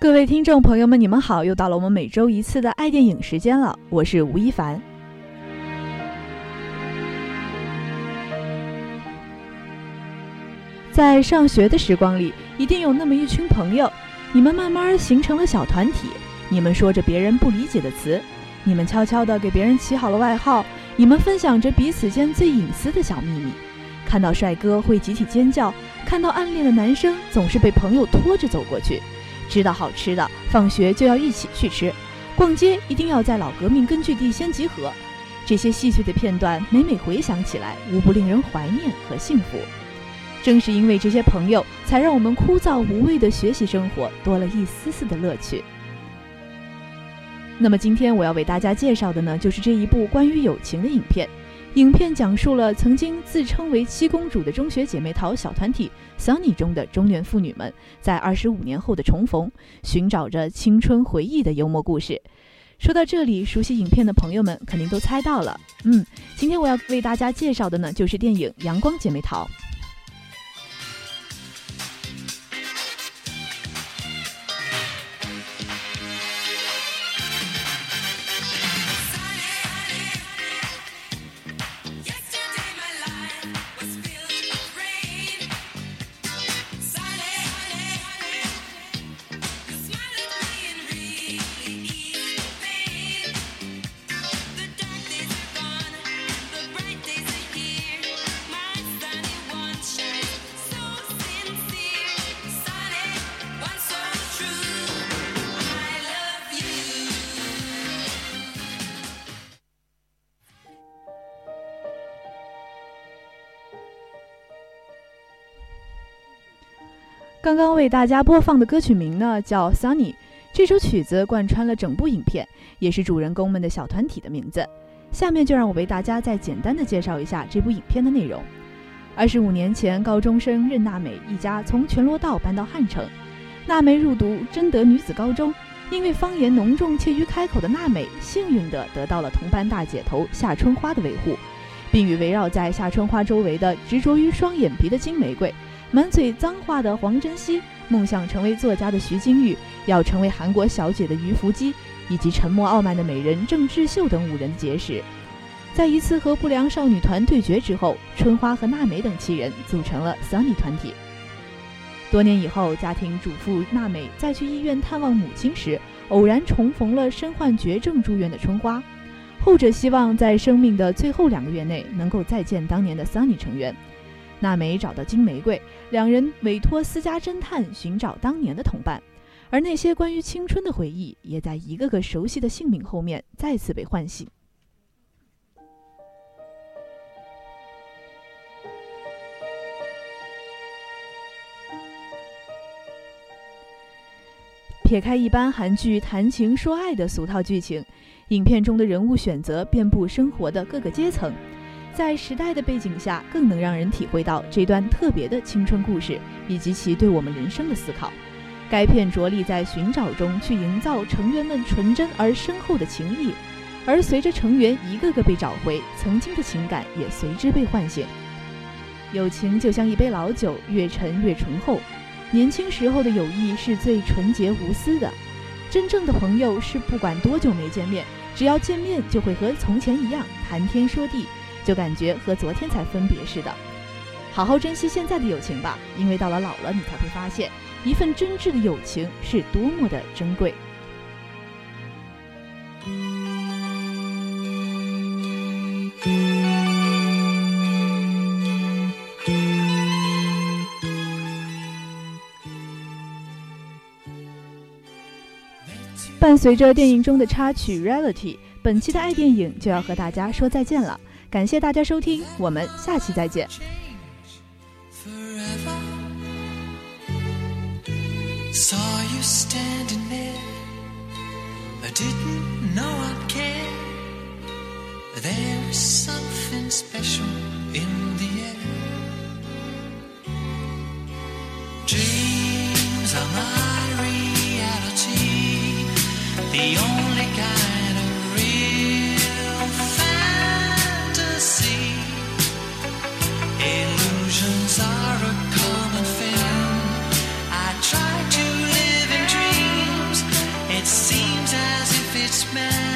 各位听众朋友们，你们好！又到了我们每周一次的爱电影时间了，我是吴亦凡。在上学的时光里，一定有那么一群朋友，你们慢慢形成了小团体，你们说着别人不理解的词，你们悄悄地给别人起好了外号，你们分享着彼此间最隐私的小秘密。看到帅哥会集体尖叫，看到暗恋的男生总是被朋友拖着走过去。知道好吃的，放学就要一起去吃；逛街一定要在老革命根据地先集合。这些细碎的片段，每每回想起来，无不令人怀念和幸福。正是因为这些朋友，才让我们枯燥无味的学习生活多了一丝丝的乐趣。那么，今天我要为大家介绍的呢，就是这一部关于友情的影片。影片讲述了曾经自称为七公主的中学姐妹淘小团体 Sunny 中的中年妇女们，在二十五年后的重逢，寻找着青春回忆的幽默故事。说到这里，熟悉影片的朋友们肯定都猜到了，嗯，今天我要为大家介绍的呢，就是电影《阳光姐妹淘》。刚刚为大家播放的歌曲名呢叫《Sunny》，这首曲子贯穿了整部影片，也是主人公们的小团体的名字。下面就让我为大家再简单的介绍一下这部影片的内容。二十五年前，高中生任娜美一家从全罗道搬到汉城。娜美入读贞德女子高中，因为方言浓重、怯于开口的娜美，幸运地得到了同班大姐头夏春花的维护，并与围绕在夏春花周围的执着于双眼皮的金玫瑰。满嘴脏话的黄珍熙，梦想成为作家的徐金玉，要成为韩国小姐的于福基，以及沉默傲慢的美人郑智秀等五人的结识，在一次和不良少女团对决之后，春花和娜美等七人组成了 Sunny 团体。多年以后，家庭主妇娜美在去医院探望母亲时，偶然重逢了身患绝症住院的春花，后者希望在生命的最后两个月内能够再见当年的 Sunny 成员。娜美找到金玫瑰，两人委托私家侦探寻找当年的同伴，而那些关于青春的回忆，也在一个个熟悉的姓名后面再次被唤醒。撇开一般韩剧谈情说爱的俗套剧情，影片中的人物选择遍布生活的各个阶层。在时代的背景下，更能让人体会到这段特别的青春故事以及其对我们人生的思考。该片着力在寻找中去营造成员们纯真而深厚的情谊，而随着成员一个个被找回，曾经的情感也随之被唤醒。友情就像一杯老酒，越陈越醇厚。年轻时候的友谊是最纯洁无私的，真正的朋友是不管多久没见面，只要见面就会和从前一样谈天说地。就感觉和昨天才分别似的，好好珍惜现在的友情吧，因为到了老了，你才会发现，一份真挚的友情是多么的珍贵。伴随着电影中的插曲《Reality》，本期的爱电影就要和大家说再见了。感谢大家收听，我们下期再见。 Saw you standing there. I didn't know I'd care. There was something special in the air. Dreams are my reality. The only rich.